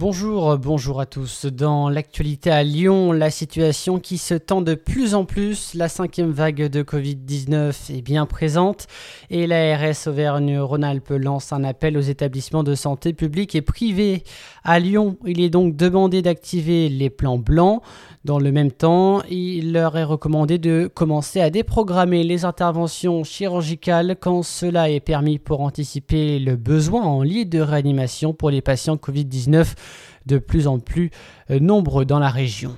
Bonjour, bonjour à tous. Dans l'actualité à Lyon, la situation qui se tend de plus en plus, la cinquième vague de Covid-19 est bien présente et l'ARS Auvergne-Rhône-Alpes lance un appel aux établissements de santé publics et privés. À Lyon, il est donc demandé d'activer les plans blancs. Dans le même temps, il leur est recommandé de commencer à déprogrammer les interventions chirurgicales quand cela est permis pour anticiper le besoin en lit de réanimation pour les patients Covid-19 de plus en plus euh, nombreux dans la région.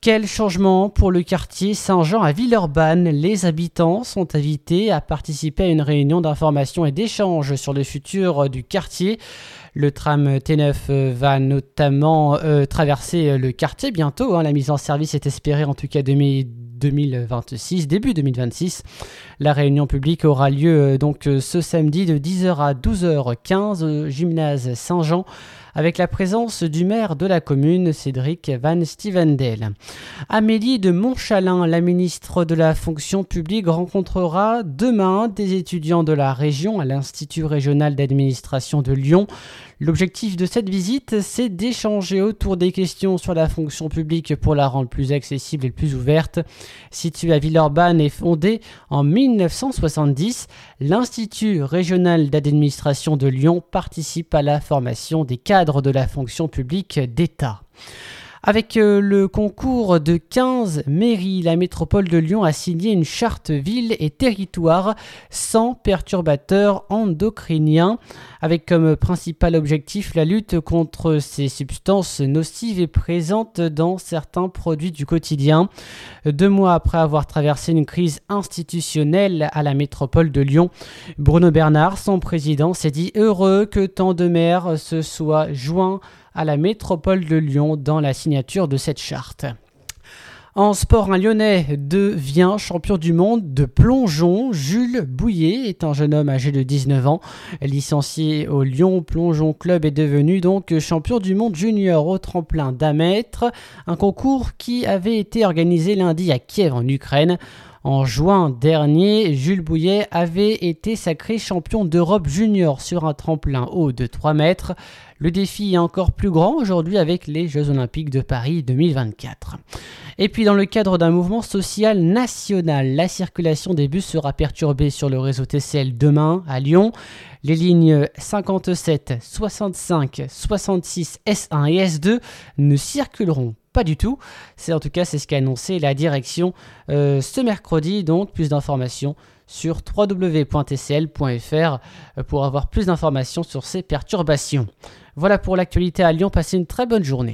Quel changement pour le quartier Saint-Jean à Villeurbanne? Les habitants sont invités à participer à une réunion d'information et d'échange sur le futur du quartier. Le tram T9 euh, va notamment euh, traverser le quartier bientôt. Hein. La mise en service est espérée en tout cas 2026, début 2026. La réunion publique aura lieu donc ce samedi de 10h à 12h15 au gymnase Saint-Jean avec la présence du maire de la commune, Cédric Van Stevendel. Amélie de Montchalin, la ministre de la fonction publique, rencontrera demain des étudiants de la région à l'Institut régional d'administration de Lyon. L'objectif de cette visite, c'est d'échanger autour des questions sur la fonction publique pour la rendre plus accessible et plus ouverte. Situé à Villeurbanne et fondé en 1970, l'Institut régional d'administration de Lyon participe à la formation des cadres de la fonction publique d'État. Avec euh, le concours de 15 mairies, la métropole de Lyon a signé une charte ville et territoire sans perturbateurs endocriniens, avec comme principal objectif la lutte contre ces substances nocives et présentes dans certains produits du quotidien. Deux mois après avoir traversé une crise institutionnelle à la métropole de Lyon, Bruno Bernard, son président, s'est dit heureux que tant de maires se soient joints à la métropole de Lyon dans la signature de cette charte. En sport, un Lyonnais devient champion du monde de plongeon. Jules Bouillet est un jeune homme âgé de 19 ans. Licencié au Lyon Plongeon Club est devenu donc champion du monde junior au tremplin d'un mètre. Un concours qui avait été organisé lundi à Kiev en Ukraine. En juin dernier, Jules Bouillet avait été sacré champion d'Europe junior sur un tremplin haut de 3 mètres. Le défi est encore plus grand aujourd'hui avec les Jeux olympiques de Paris 2024. Et puis dans le cadre d'un mouvement social national, la circulation des bus sera perturbée sur le réseau TCL demain à Lyon. Les lignes 57, 65, 66, S1 et S2 ne circuleront pas du tout. C'est en tout cas c'est ce qu'a annoncé la direction euh, ce mercredi. Donc plus d'informations sur www.tcl.fr euh, pour avoir plus d'informations sur ces perturbations. Voilà pour l'actualité à Lyon. Passez une très bonne journée.